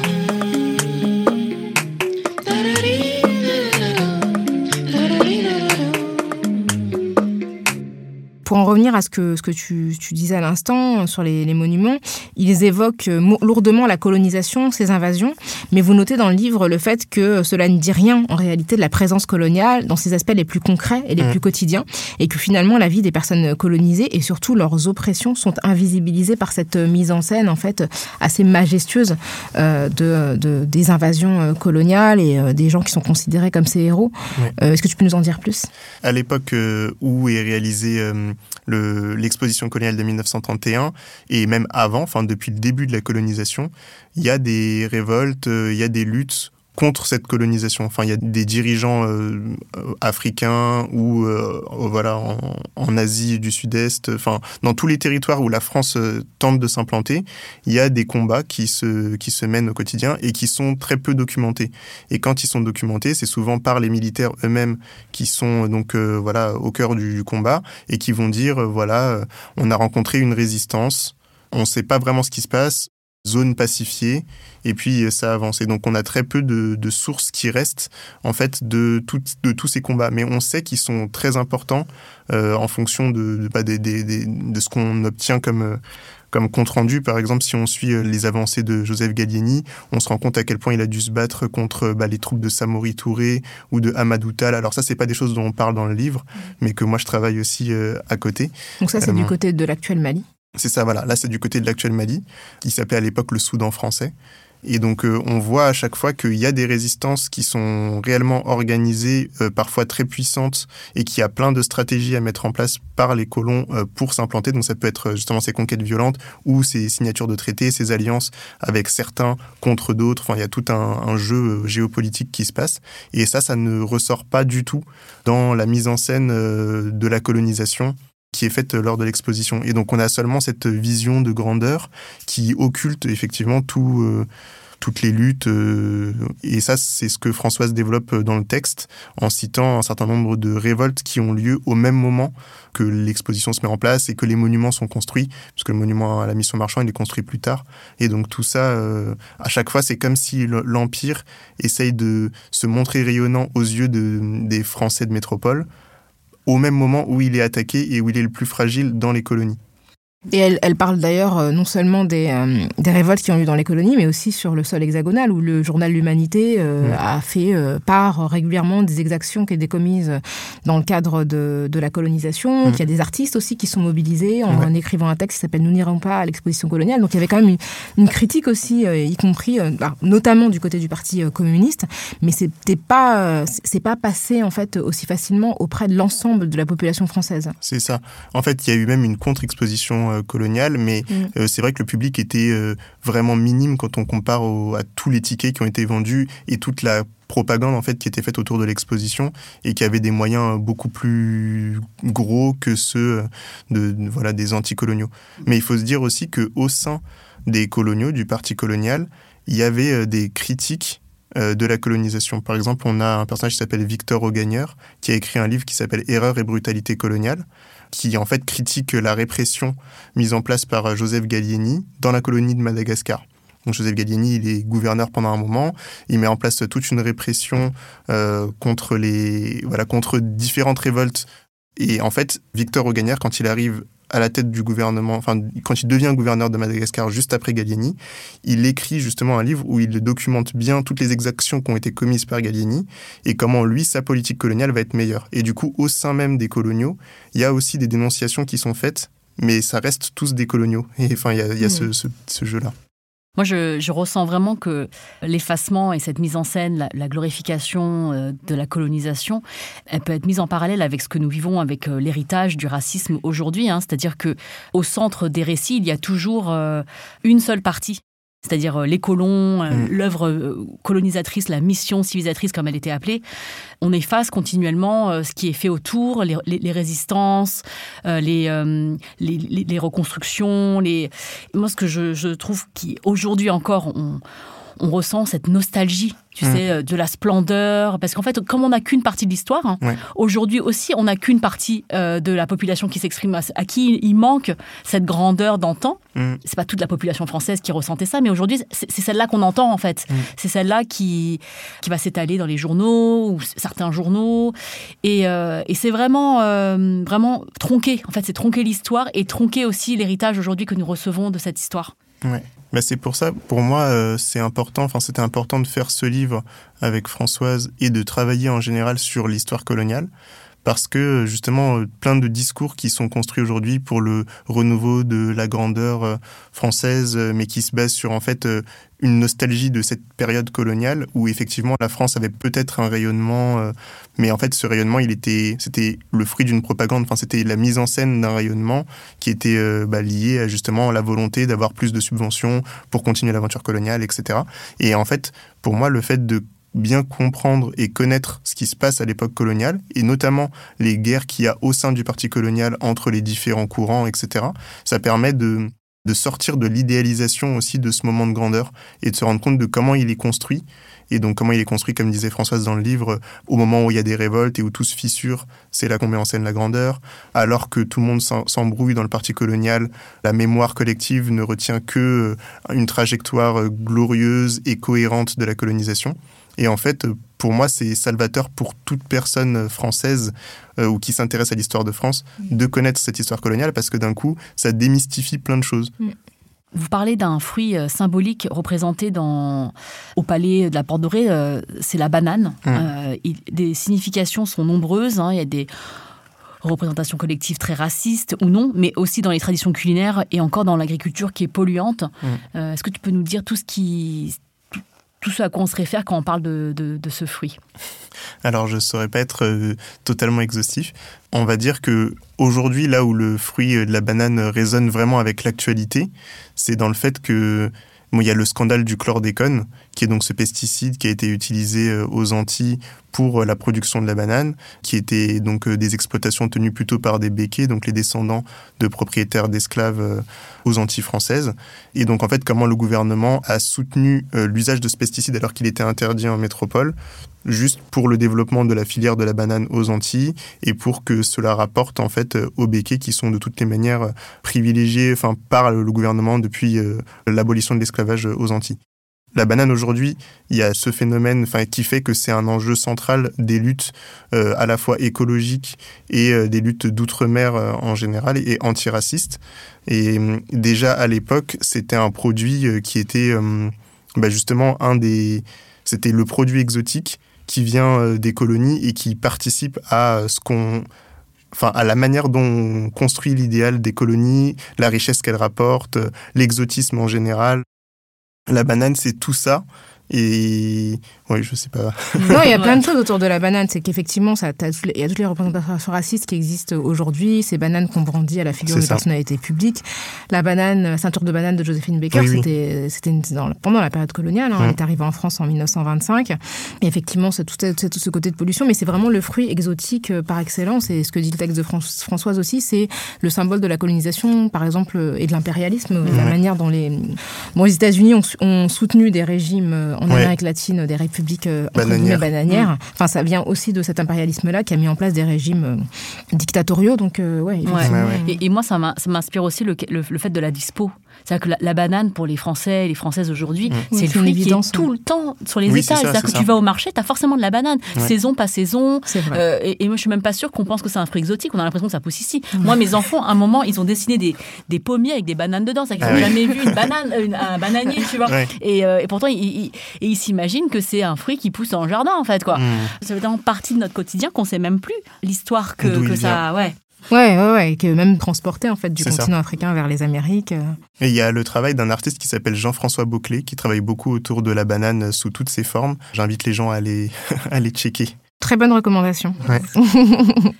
Pour en revenir à ce que, ce que tu, tu disais à l'instant sur les, les, monuments, ils évoquent euh, lourdement la colonisation, ces invasions, mais vous notez dans le livre le fait que cela ne dit rien en réalité de la présence coloniale dans ses aspects les plus concrets et les mmh. plus quotidiens, et que finalement la vie des personnes colonisées et surtout leurs oppressions sont invisibilisées par cette mise en scène en fait assez majestueuse euh, de, de, des invasions euh, coloniales et euh, des gens qui sont considérés comme ces héros. Euh, Est-ce que tu peux nous en dire plus? À l'époque euh, où est réalisé l'exposition coloniale de 1931 et même avant, enfin depuis le début de la colonisation, il y a des révoltes, euh, il y a des luttes contre cette colonisation. Enfin, il y a des dirigeants euh, africains ou euh, voilà en, Asie du Sud-Est. Enfin, dans tous les territoires où la France euh, tente de s'implanter, il y a des combats qui se qui se mènent au quotidien et qui sont très peu documentés. Et quand ils sont documentés, c'est souvent par les militaires eux-mêmes qui sont donc voilà au cœur du, du, combat et qui vont dire voilà, on a rencontré une résistance. On ne sait pas vraiment ce qui se passe zone pacifiée et puis euh, ça avance et donc on a très peu de, de sources qui restent en fait de, tout, de tous ces combats. Mais on sait qu'ils sont très importants euh, en fonction de, de, bah, de, de ce qu'on obtient comme euh, comme compte rendu, par exemple, si on suit euh, les avancées de Joseph Gallieni, on se rend compte à quel point il a dû se battre contre bah, les troupes de Samori Touré ou de Hamadou Tal. Alors ça, c'est pas des choses dont on parle dans le livre, mais que moi je travaille aussi à côté. Donc ça, c'est du côté de l'actuel Mali? C'est ça, voilà. Là, c'est du côté de l'actuel Mali, qui s'appelait à l'époque le Soudan français. Et donc, euh, on voit à chaque fois qu'il y a des résistances qui sont réellement organisées, euh, parfois très puissantes, et qu'il y a plein de stratégies à mettre en place par les colons euh, pour s'implanter. Donc, ça peut être justement ces conquêtes violentes ou ces signatures de traités, ces alliances avec certains contre d'autres. Enfin, il y a tout un, un, jeu géopolitique qui se passe. Et ça, ça ne ressort pas du tout dans la mise en scène de la colonisation qui est faite lors de l'exposition. Et donc on a seulement cette vision de grandeur qui occulte effectivement euh, toutes les luttes. Euh, et ça, c'est ce que Françoise développe dans le texte en citant un certain nombre de révoltes qui ont lieu au même moment que l'exposition se met en place et que les monuments sont construits, puisque le monument à la mission marchand, il est construit plus tard. Et donc tout ça, euh, à chaque fois, c'est comme si l'Empire essaye de se montrer rayonnant aux yeux de, des Français de métropole au même moment où il est attaqué et où il est le plus fragile dans les colonies. Et elle, elle parle d'ailleurs euh, non seulement des, euh, des, révoltes qui ont eu dans les colonies, mais aussi sur le sol hexagonal, où le journal L'Humanité euh, a fait part régulièrement des exactions qui étaient commises dans le cadre de, de la colonisation. Il y a des artistes aussi qui sont mobilisés en, en écrivant un texte qui s'appelle Nous n'irons pas à l'exposition coloniale. Donc il y avait quand même une, une critique aussi, y compris bah, notamment du côté du Parti communiste, mais c'était pas c'est pas passé en fait aussi facilement auprès de l'ensemble de la population française. C'est ça. En fait, il y a eu même une contre-exposition euh, coloniale, mais mm. euh, c'est vrai que le public était euh, vraiment minime quand on compare à tous les tickets qui ont été vendus et toute la propagande en fait qui était faite autour de l'exposition et qui avait des moyens beaucoup plus gros que ceux de, voilà des anticoloniaux. Mais il faut se dire aussi que au sein des coloniaux du parti colonial, il y avait des critiques de la colonisation. Par exemple, on a un personnage qui s'appelle Victor Augagneur, qui a écrit un livre qui s'appelle Erreur et brutalité coloniale, qui en fait critique la répression mise en place par Joseph Gallieni dans la colonie de Madagascar. Donc Joseph Gallieni, il est gouverneur pendant un moment. Il met en place toute une répression euh, contre les voilà contre différentes révoltes. Et en fait, Victor Augagnard, quand il arrive à la tête du gouvernement, enfin, quand il devient gouverneur de Madagascar juste après Gallieni, il écrit justement un livre où il documente bien toutes les exactions qui ont été commises par Gallieni et comment lui, sa politique coloniale va être meilleure. Et du coup, au sein même des coloniaux, il y a aussi des dénonciations qui sont faites, mais ça reste tous des coloniaux. Et enfin, il y a, il y a mmh. ce, ce jeu-là. Moi, je, je, ressens vraiment que l'effacement et cette mise en scène, la, glorification euh, de la colonisation, elle peut être mise en parallèle avec ce que nous vivons avec euh, l'héritage du racisme aujourd'hui. Hein. C'est-à-dire que au centre des récits, il y a toujours euh, une seule partie c'est-à-dire euh, les colons, euh, mm. l'œuvre euh, colonisatrice, la mission civilisatrice comme elle était appelée, on efface continuellement ce qui est fait autour, les, les, les résistances, les, les, les, reconstructions. Les... Moi, ce que je, je trouve qu'aujourd'hui encore, on, on ressent cette nostalgie, tu mmh. sais, euh, de la splendeur. Parce qu'en fait, comme on n'a qu'une partie de l'histoire, hein, aujourd'hui aussi, on n'a qu'une partie euh, de la population qui s'exprime, à, qui il manque cette grandeur d'antan. Mmh. C'est pas toute la population française qui ressentait ça, mais aujourd'hui, c'est celle-là qu'on entend, en fait. Mmh. C'est celle-là qui, qui va s'étaler dans les journaux, ou certains journaux. Et, euh, et c'est vraiment, vraiment tronquer. En fait, c'est tronquer l'histoire et tronquer aussi l'héritage aujourd'hui que nous recevons de cette histoire. Ouais. Bah c'est pour ça, pour moi, euh, c'est important, enfin c'était important de faire ce livre avec Françoise et de travailler en général sur l'histoire coloniale parce que justement euh, plein de discours qui sont construits aujourd'hui pour le renouveau de la grandeur euh, française, euh, mais qui se basent sur en fait une nostalgie de cette période coloniale où effectivement la France avait peut-être un rayonnement, mais en fait ce rayonnement il était c'était le fruit d'une propagande, enfin c'était la mise en scène d'un rayonnement qui était bah, lié à justement la volonté d'avoir plus de subventions pour continuer l'aventure coloniale, etc. Et en fait pour moi le fait de bien comprendre et connaître ce qui se passe à l'époque coloniale, et notamment les guerres qu'il y a au sein du parti colonial entre les différents courants, etc. Ça permet de, de sortir de l'idéalisation aussi de ce moment de grandeur et de se rendre compte de comment il est construit et donc comment il est construit, comme disait Françoise dans le livre, au moment où il y a des révoltes et où tout se fissure, c'est là qu'on met en scène la grandeur, alors que tout le monde s'embrouille dans le parti colonial, la mémoire collective ne retient que euh, une trajectoire euh, glorieuse et cohérente de la colonisation. Et en fait, pour moi, c'est salvateur pour toute personne française euh, ou qui s'intéresse à l'histoire de France mm. de connaître cette histoire coloniale parce que d'un coup, ça démystifie plein de choses. Mm. Vous parlez d'un fruit euh, symbolique représenté dans, au palais de la Porte Dorée, euh, c'est la banane. Mmh. Euh, des significations sont nombreuses. Hein. il y a des représentations collectives très racistes ou non, mais aussi dans les traditions culinaires et encore dans l'agriculture qui est polluante. Mmh. Est-ce que tu peux nous dire tout ce qui tout ce à se réfère quand on parle de, de, ce fruit Alors, je ne saurais pas être euh, totalement exhaustif. On va dire que aujourd'hui, là où le fruit de la banane résonne vraiment avec l'actualité, c'est dans le fait que il y a le scandale du chlordécone, qui est donc ce pesticide qui a été utilisé euh, aux Antilles pour euh, la production de la banane, qui était donc euh, des exploitations tenues plutôt par des béquets, donc les descendants de propriétaires d'esclaves aux Antilles françaises. Et donc en fait, comment le gouvernement a soutenu l'usage de ce pesticide alors qu'il était interdit en métropole, juste pour le développement de la filière de la banane aux Antilles et pour que cela rapporte en fait aux béquets qui sont de toutes les manières privilégiés enfin par le gouvernement depuis l'abolition de l'esclavage aux Antilles. La banane aujourd'hui, il y a ce phénomène qui fait que c'est un enjeu central des luttes euh, à la fois écologiques et euh, des luttes d'outre-mer euh, en général et antiracistes. Et déjà à l'époque, c'était un produit qui était bah, justement un des... C'était le produit exotique qui vient des colonies et qui participe à ce qu'on enfin à la manière dont on construit l'idéal des colonies, la richesse qu'elles rapportent, l'exotisme en général. La banane, c'est tout ça. Et oui, je sais pas. non, il y a plein de choses autour de la banane. C'est qu'effectivement, il y a toutes les représentations racistes qui existent aujourd'hui. Ces bananes qu'on brandit à la figure de personnalité publique. La banane, ceinture de banane de Joséphine Baker, c'était c'était pendant la période coloniale. Hein. Elle est arrivée en France en 1925. Et effectivement, c'est tout, tout, ce côté de pollution, mais c'est vraiment le fruit exotique euh, par excellence. Et ce que dit le texte de Françoise aussi, c'est le symbole de la colonisation, par exemple, et de l'impérialisme. La manière dont les, bon, les États-Unis ont, ont soutenu des régimes euh, en Amérique latine, des républiques républiques euh, bananières. Mm. Enfin, ça vient aussi de cet impérialisme-là qui a mis en place des régimes euh, dictatoriaux. Donc, euh, ouais, et, moi, ça m'inspire aussi le, le, fait de la dispo. C'est-à-dire que la, banane, pour les Français et les Françaises aujourd'hui, mm. c'est le fruit qui est tout le temps sur les étals. C'est-à-dire que tu vas au marché, tu as forcément de la banane. Saison, pas saison. et, moi, je suis même pas sûre qu'on pense que c'est un fruit exotique. On a l'impression que ça pousse ici. Moi, mes enfants, à un moment, ils ont dessiné des, des pommiers avec des bananes dedans. C'est-à-dire qu'ils n'ont ah jamais vu une banane, un bananier, tu vois. Et, et, pourtant, ils, s'imaginent que c'est un fruit qui pousse dans le jardin, en fait, quoi. Ça fait tellement partie de notre quotidien qu'on sait même plus l'histoire que, que ça. Ouais. Ouais, ouais, ouais, qui est même transporté en fait du continent africain vers les Amériques. Et il y a le travail d'un artiste qui s'appelle Jean-François Beauclé, qui travaille beaucoup autour de la banane sous toutes ses formes. J'invite les gens à aller, à aller checker. Très bonne recommandation. Ouais.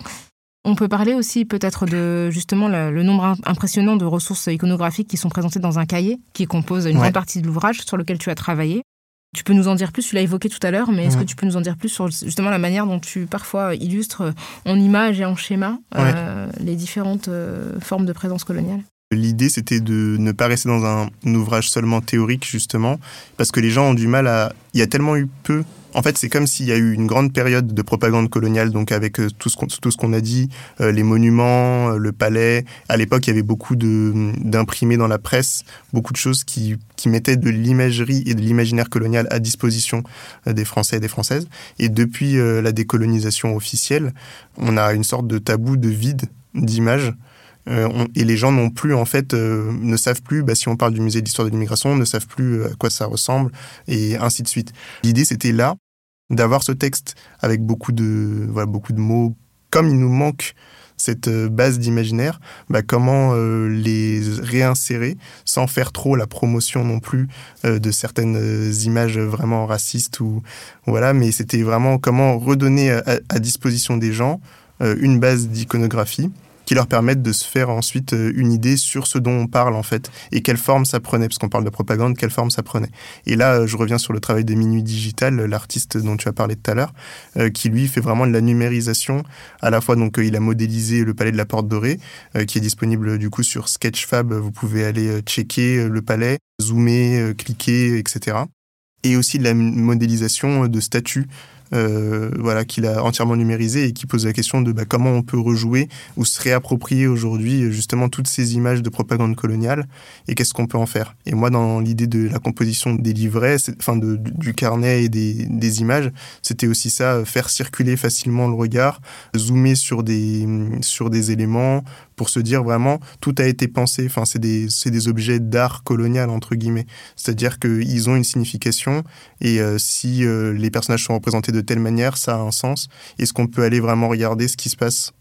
On peut parler aussi peut-être de justement le, nombre impressionnant de ressources iconographiques qui sont présentées dans un cahier qui compose une grande partie de l'ouvrage sur lequel tu as travaillé. Tu peux nous en dire plus, tu l'as évoqué tout à l'heure, mais est-ce que tu peux nous en dire plus sur justement la manière dont tu parfois illustres en images et en schéma euh, les différentes euh, formes de présence coloniale? L'idée, c'était de ne pas rester dans un ouvrage seulement théorique, justement, parce que les gens ont du mal à... Il y a tellement eu peu en fait, c'est comme s'il y a eu une grande période de propagande coloniale, donc avec euh, tout ce qu'on, a dit, euh, les monuments, euh, le palais. À l'époque, il y avait beaucoup d'imprimés dans la presse, beaucoup de choses qui, qui mettaient de l'imagerie et de l'imaginaire colonial à disposition des Français et des Françaises. Et depuis la décolonisation officielle, on a une sorte de tabou de vide d'images. Et les gens non plus, en fait, ne savent plus, bah, si on parle du musée d'histoire de l'immigration, ne savent plus à quoi ça ressemble, et ainsi de suite. L'idée, c'était là d'avoir ce texte avec beaucoup de, voilà, beaucoup de mots, comme il nous manque cette euh, base d'imaginaire, bah comment euh, les réinsérer sans faire trop la promotion non plus euh, de certaines images vraiment racistes ou voilà, mais c'était vraiment comment redonner à, disposition des gens une base d'iconographie qui leur permettent de se faire ensuite euh, une idée sur ce dont on parle en fait et quelle forme ça prenait, parce qu'on parle de propagande, quelle forme ça prenait. Et là, euh, je reviens sur le travail des Minuit Digital, l'artiste dont tu as parlé tout à l'heure, euh, qui lui fait vraiment de la numérisation. À la fois, donc, il a modélisé le palais de la Porte Dorée, qui est disponible du coup sur Sketchfab. Vous pouvez aller checker le palais, zoomer, cliquer, etc. Et aussi de la modélisation de statues euh, voilà, qu'il a entièrement numérisé et qui pose la question de bah, comment on peut rejouer ou se réapproprier aujourd'hui justement toutes ces images de propagande coloniale et qu'est-ce qu'on peut en faire. Et moi, dans l'idée de la composition des livrets, enfin de, du carnet et des, des images, c'était aussi ça, faire circuler facilement le regard, zoomer sur des, sur des éléments, pour se dire vraiment tout a été pensé. Enfin, c'est des, des objets d'art colonial, entre guillemets. C'est-à-dire qu'ils ont une signification et euh, si euh, les personnages sont représentés de telle manière, ça a un sens. Est-ce qu'on peut aller vraiment regarder ce qui se passe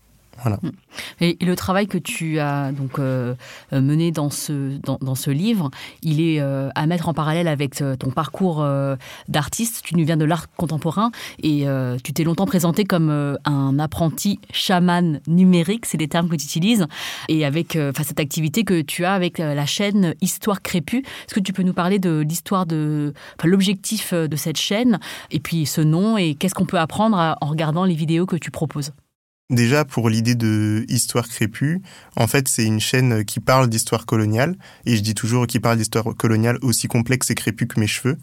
Mm. Le travail que tu as donc euh, euh, mené dans ce dans, ce livre, il est euh, à mettre en parallèle avec ton parcours d'artiste. Tu nous viens de l'art contemporain et tu t'es longtemps présenté comme un apprenti chaman numérique, c'est des termes que tu utilises, et avec cette activité que tu as avec la chaîne Histoire Crépue. Est-ce que tu peux nous parler de l'histoire de l'objectif de cette chaîne et puis ce nom et qu'est-ce qu'on peut apprendre en regardant les vidéos que tu proposes? Déjà, pour l'idée de Histoire crépue, en fait, c'est une chaîne qui parle d'histoire coloniale. Et je dis toujours qui parle d'histoire coloniale aussi complexe et crépue que mes cheveux.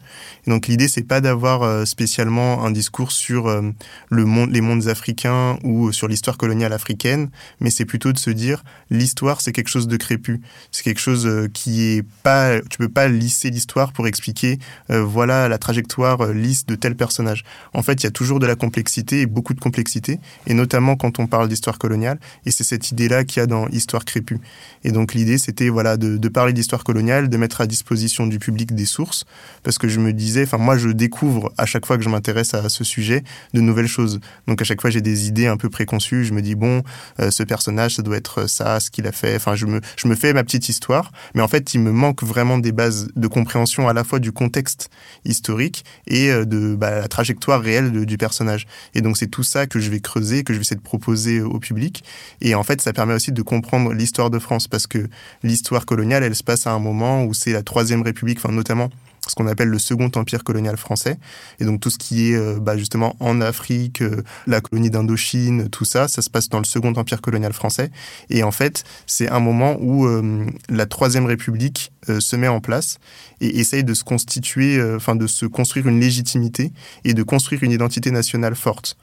Donc, l'idée, c'est pas d'avoir euh, spécialement un discours sur euh, les mondes africains ou sur l'histoire coloniale africaine, mais c'est plutôt de se dire l'histoire, c'est quelque chose de crépue. C'est quelque chose euh, qui est pas, tu peux pas lisser l'histoire pour expliquer, voilà la trajectoire lisse de tel personnage. En fait, il y a toujours de la complexité et beaucoup de complexité. Et notamment quand on parle d'histoire coloniale. Et c'est cette idée-là qu'il y a dans Histoire crépue. Et donc l'idée, c'était voilà de, parler d'histoire coloniale, de mettre à disposition du public des sources, parce que je me disais, enfin moi je découvre à chaque fois que je m'intéresse à ce sujet de nouvelles choses. Donc à chaque fois j'ai des idées un peu préconçues. Je me dis bon, euh, ce personnage, ça doit être ça, ce qu'il a fait. Enfin je me je me fais ma petite histoire, mais en fait il me manque vraiment des bases de compréhension à la fois du contexte historique et euh, de bah, la trajectoire réelle du personnage. Et donc c'est tout ça que je vais creuser, que je vais essayer de proposer au public. Et en fait, ça permet aussi de comprendre l'histoire de France parce que l'histoire coloniale, elle se passe à un moment où c'est la Troisième République, enfin notamment ce qu'on appelle le second empire colonial français. Et donc tout ce qui est euh, bah, justement en Afrique, euh, la colonie d'Indochine, tout ça, ça se passe dans le second empire colonial français. Et en fait, c'est un moment où euh, la troisième république se met en place et essaye de se constituer, enfin de se construire une légitimité et de construire une identité nationale forte.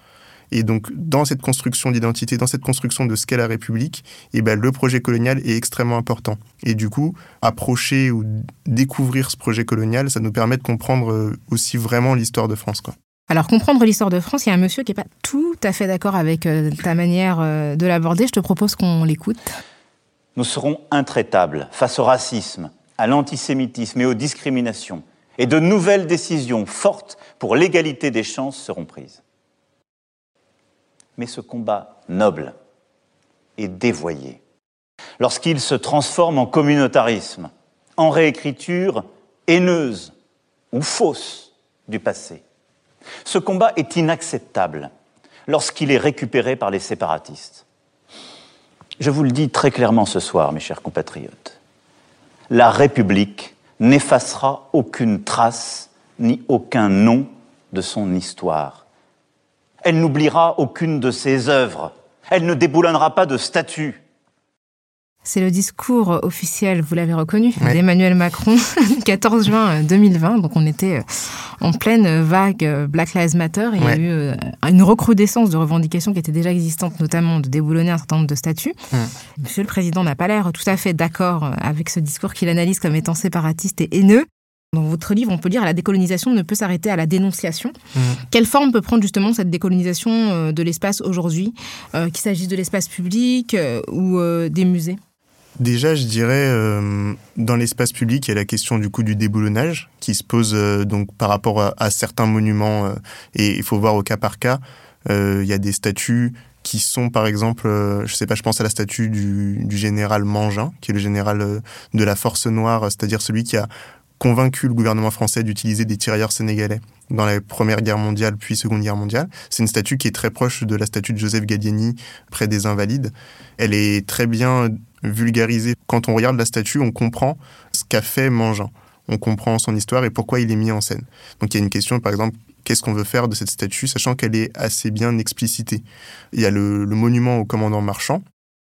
Et donc, dans cette construction d'identité, dans cette construction de ce qu'est la République, et eh ben, le projet colonial est extrêmement important. Et du coup, approcher ou découvrir ce projet colonial, ça nous permet de comprendre euh, aussi vraiment l'histoire de France. Quoi. Alors, comprendre l'histoire de France, il y a un monsieur qui n'est pas tout à fait d'accord avec euh, ta manière euh, de l'aborder. Je te propose qu'on l'écoute. Nous serons intraitables face au racisme, à l'antisémitisme et aux discriminations. Et de nouvelles décisions fortes pour l'égalité des chances seront prises. Mais ce combat noble est dévoyé lorsqu'il se transforme en communautarisme, en réécriture haineuse ou fausse du passé. Ce combat est inacceptable lorsqu'il est récupéré par les séparatistes. Je vous le dis très clairement ce soir, mes chers compatriotes. La République n'effacera aucune trace ni aucun nom de son histoire. Elle n'oubliera aucune de ses œuvres. Elle ne déboulonnera pas de statues. C'est le discours officiel, vous l'avez reconnu, d'Emmanuel Macron, 14 juin 2020. Donc on était euh, en pleine vague euh, Black Lives Matter. Et il y a eu euh, une recrudescence de revendications qui étaient déjà existantes, notamment de déboulonner un certain nombre de statuts. Monsieur le Président n'a pas l'air tout à fait d'accord avec ce discours qu'il analyse comme étant séparatiste et haineux. Dans votre livre, on peut lire la décolonisation ne peut s'arrêter à la dénonciation. Mmh. Quelle forme peut prendre justement cette décolonisation euh, de l'espace aujourd'hui, euh, qu'il s'agisse de l'espace public euh, ou des musées? Déjà, je dirais, dans l'espace public, il y a la question du coup du déboulonnage qui se pose donc par rapport à, certains monuments et il faut voir au cas par cas. il y a des statues qui sont par exemple, je sais pas, je pense à la statue du, du général Mangin, qui est le général de la Force Noire, c'est-à-dire celui qui a convaincu le gouvernement français d'utiliser des tirailleurs sénégalais dans la Première Guerre mondiale puis Seconde Guerre mondiale. C'est une statue qui est très proche de la statue de Joseph Gallieni près des Invalides. Elle est très bien vulgarisée. Quand on regarde la statue, on comprend ce qu'a fait Mangin. On comprend son histoire et pourquoi il est mis en scène. Donc il y a une question, par exemple, qu'est-ce qu'on veut faire de cette statue, sachant qu'elle est assez bien explicitée. Il y a le, le monument au commandant marchand,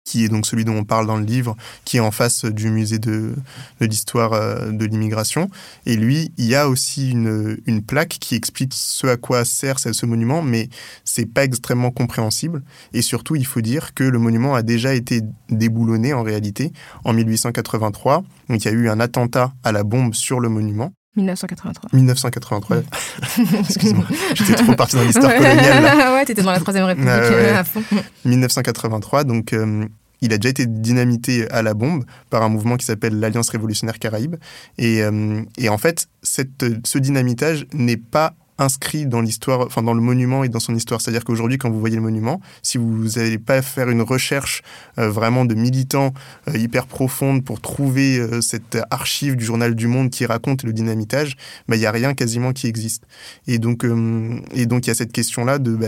qui est donc celui dont on parle dans le livre, qui est en face du musée de, l'histoire euh, de l'immigration. Et lui, il y a aussi une, une, plaque qui explique ce à quoi sert ce monument, mais c'est pas extrêmement compréhensible. Et surtout, il faut dire que le monument a déjà été déboulonné en réalité en 1883. Donc il y a eu un attentat à la bombe sur le monument. 1983. 1983. Excuse-moi, j'étais trop parti dans l'histoire coloniale. Là. ouais, t'étais dans la Troisième République ah, ouais. à fond. 1983, donc euh, il a déjà été dynamité à la bombe par un mouvement qui s'appelle l'Alliance révolutionnaire Caraïbe. Et, euh, et en fait, cette, ce dynamitage n'est pas inscrit dans l'histoire, enfin dans le monument et dans son histoire. C'est-à-dire qu'aujourd'hui, quand vous voyez le monument, si vous n'allez pas faire une recherche euh, vraiment de militants euh, hyper profonde pour trouver euh, cette archive du journal du Monde qui raconte le dynamitage, bah, il n'y a rien quasiment qui existe. Et donc, et donc il y a cette question-là de bah,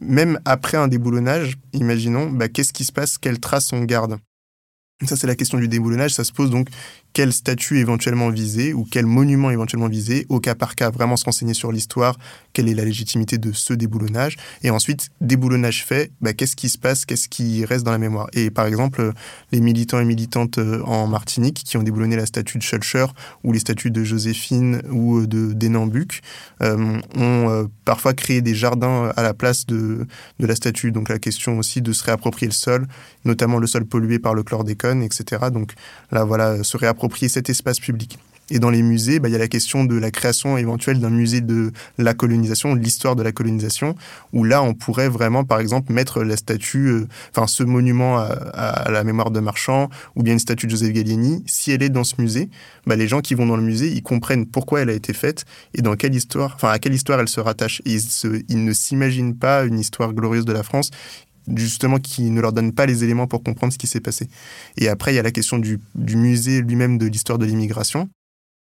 même après un déboulonnage, imaginons, bah, qu'est-ce qui se passe, quelles traces on garde? Ça, c'est la question du déboulonnage. Ça se pose donc quel statut éventuellement visé ou quel monument éventuellement visé, au cas par cas, vraiment se renseigner sur l'histoire, quelle est la légitimité de ce déboulonnage, et ensuite, déboulonnage fait, bah, qu'est-ce qui se passe, qu'est-ce qui reste dans la mémoire. Et par exemple, les militants et militantes euh, en Martinique qui ont déboulonné la statue de Schulcher ou les statues de Joséphine ou euh, de Denambuc euh, ont euh, parfois créé des jardins à la place de, de la statue. Donc la question aussi de se réapproprier le sol, notamment le sol pollué par le chlordécone, etc. Donc là, voilà, se réapproprier approprier cet espace public. Et dans les musées, bah, il y a la question de la création éventuelle d'un musée de la colonisation, de l'histoire de la colonisation, où là, on pourrait vraiment, par exemple, mettre la statue, euh, enfin, ce monument à, la mémoire de Marchand, ou bien une statue de Joseph Gallieni. Si elle est dans ce musée, bah, les gens qui vont dans le musée, ils comprennent pourquoi elle a été faite et dans quelle histoire, enfin, à quelle histoire elle se rattache. Ils, ils ne s'imaginent pas une histoire glorieuse de la France justement qui ne leur donne pas les éléments pour comprendre ce qui s'est passé. Et après, il y a la question du, du musée lui-même de l'histoire de l'immigration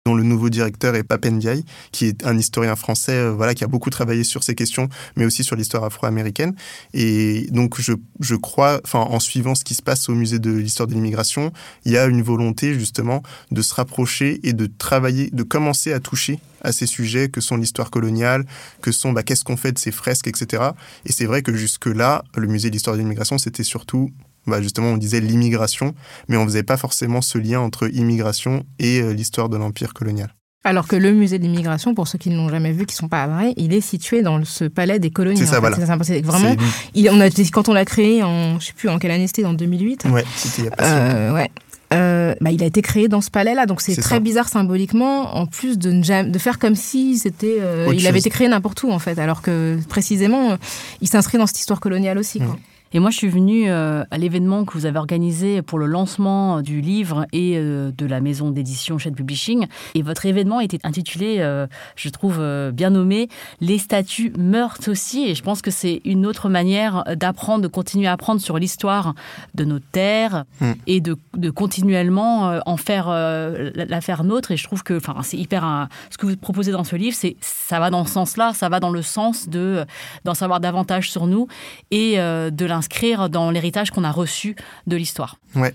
dont le nouveau directeur est Papendiaï, qui est un historien français, euh, voilà, qui a beaucoup travaillé sur ces questions, mais aussi sur l'histoire afro-américaine. Et donc, je, je crois, en suivant ce qui se passe au musée de l'histoire de l'immigration, il y a une volonté justement de se rapprocher et de travailler, de commencer à toucher à ces sujets que sont l'histoire coloniale, que sont bah, qu'est-ce qu'on fait de ces fresques, etc. Et c'est vrai que jusque-là, le musée de l'histoire de l'immigration, c'était surtout bah justement, on disait l'immigration, mais on ne faisait pas forcément ce lien entre immigration et euh, l'histoire de l'empire colonial. Alors que le musée de l'immigration, pour ceux qui ne l'ont jamais vu, qui sont pas à il est situé dans ce palais des colonies. C'est ça, voilà. C'est vraiment, il, on a, quand on l'a créé en, je sais plus en quelle année c'était, en 2008. Ouais, c'était il y a pas euh, ouais. Euh, bah, il a été créé dans ce palais-là, donc c'est très ça. bizarre symboliquement, en plus de, de faire comme si c'était, euh, il chose. avait été créé n'importe où en fait, alors que précisément, il s'inscrit dans cette histoire coloniale aussi. Quoi. Mmh. Et moi, je suis venue euh, à l'événement que vous avez organisé pour le lancement du livre et euh, de la maison d'édition Shed Publishing. Et votre événement était intitulé, euh, je trouve bien nommé, Les statues meurent aussi. Et je pense que c'est une autre manière d'apprendre, de continuer à apprendre sur l'histoire de nos terres mm. et de, de, continuellement en faire la faire nôtre. Et je trouve que, enfin, c'est hyper. Un, ce que vous proposez dans ce livre, c'est ça va dans ce sens-là, ça va dans le sens de d'en savoir davantage sur nous et de l'inscrire dans l'héritage qu'on a reçu de l'histoire. Ouais.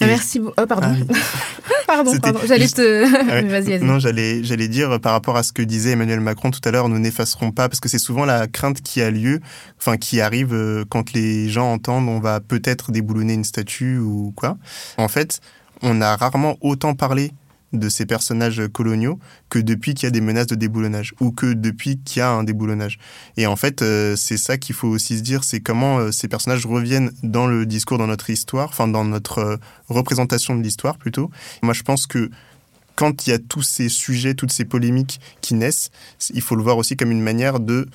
Et... Merci beaucoup. Oh, pardon. Ah, oui. pardon, pardon. J'allais juste... te. Ouais. vas-y, vas-y. Non, j'allais, j'allais dire par rapport à ce que disait Emmanuel Macron tout à l'heure, nous n'effacerons pas, parce que c'est souvent la crainte qui a lieu, enfin qui arrive euh, quand les gens entendent on va peut-être déboulonner une statue ou quoi. En fait, on a rarement autant parlé de ces personnages coloniaux que depuis qu'il y a des menaces de déboulonnage ou que depuis qu'il y a un déboulonnage. Et en fait, euh, c'est ça qu'il faut aussi se dire, c'est comment euh, ces personnages reviennent dans le discours, dans notre histoire, enfin dans notre euh, représentation de l'histoire plutôt. Moi, je pense que quand il y a tous ces sujets, toutes ces polémiques qui naissent, il faut le voir aussi comme une manière de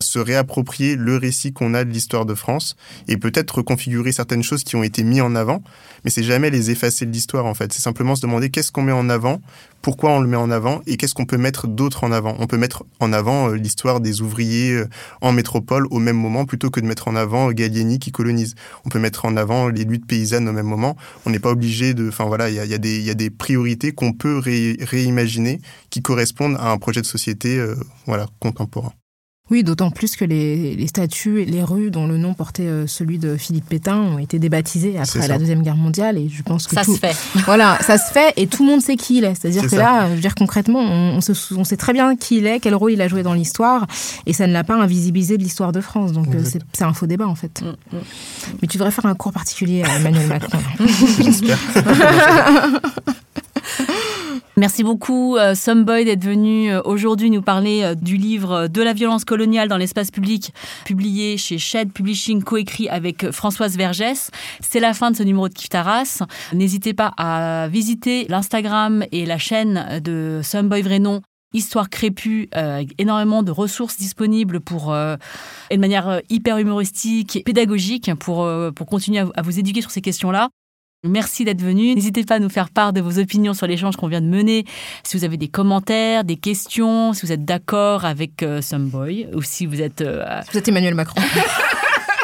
se réapproprier le récit qu'on a de l'histoire de France et peut-être reconfigurer certaines choses qui ont été mises en avant, mais c'est jamais les effacer de l'histoire en fait. C'est simplement se demander qu'est-ce qu'on met en avant, pourquoi on le met en avant et qu'est-ce qu'on peut mettre d'autre en avant. On peut mettre en avant euh, l'histoire des ouvriers euh, en métropole au même moment plutôt que de mettre en avant Gallieni qui colonise. On peut mettre en avant les luttes paysannes au même moment. On n'est pas obligé de. Enfin voilà, il y a, y, a des priorités qu'on peut réimaginer qui correspondent à un projet de société euh, voilà contemporain. Oui, d'autant plus que les, les, statues et les rues dont le nom portait euh, celui de Philippe Pétain ont été débaptisés après la Deuxième Guerre mondiale. Et je pense que ça se fait. Voilà, ça se fait et tout le monde sait qui il est. C'est-à-dire que là, je veux dire concrètement, on, se, on, sait très bien qui il est, quel rôle il a joué dans l'histoire et ça ne l'a pas invisibilisé de l'histoire de France. Donc euh, c'est un faux débat en fait. Mm, mm. Mais tu devrais faire un cours particulier à Emmanuel Macron. J'espère. Merci beaucoup, euh, Someboy, d'être venu euh, aujourd'hui nous parler euh, du livre De la violence coloniale dans l'espace public, publié chez Shed Publishing, coécrit avec Françoise Vergès. C'est la fin de ce numéro de Kiftaras. N'hésitez pas à visiter l'Instagram et la chaîne de Someboy Vrenon Histoire crépue, énormément de ressources disponibles pour, euh, de manière hyper humoristique et pédagogique pour, pour continuer à, vous éduquer sur ces questions-là. Merci d'être venu. N'hésitez pas à nous faire part de vos opinions sur l'échange qu'on vient de mener. Si vous avez des commentaires, des questions, si vous êtes d'accord avec euh, Someboy ou si vous êtes... Euh, vous êtes Emmanuel Macron.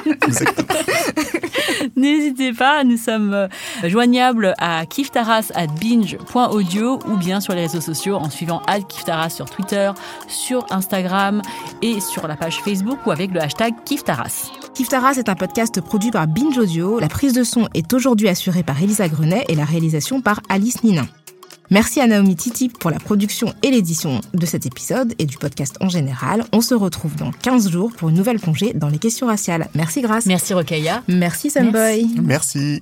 N'hésitez pas, nous sommes euh, joignables à kiftaras@binge.audio ou bien sur les réseaux sociaux en suivant @kiftaras sur Twitter, sur Instagram et sur la page Facebook ou avec le hashtag Kiftaras. Kiftaras est un podcast produit par Binge Audio. La prise de son est aujourd'hui assurée par Elisa Grenet et la réalisation par Alice Ninin. Merci à Naomi Titi pour la production et l'édition de cet épisode et du podcast en général. On se retrouve dans 15 jours pour une nouvelle plongée dans les questions raciales. Merci Grâce. Merci Rokhaya. Merci. Merci. Merci.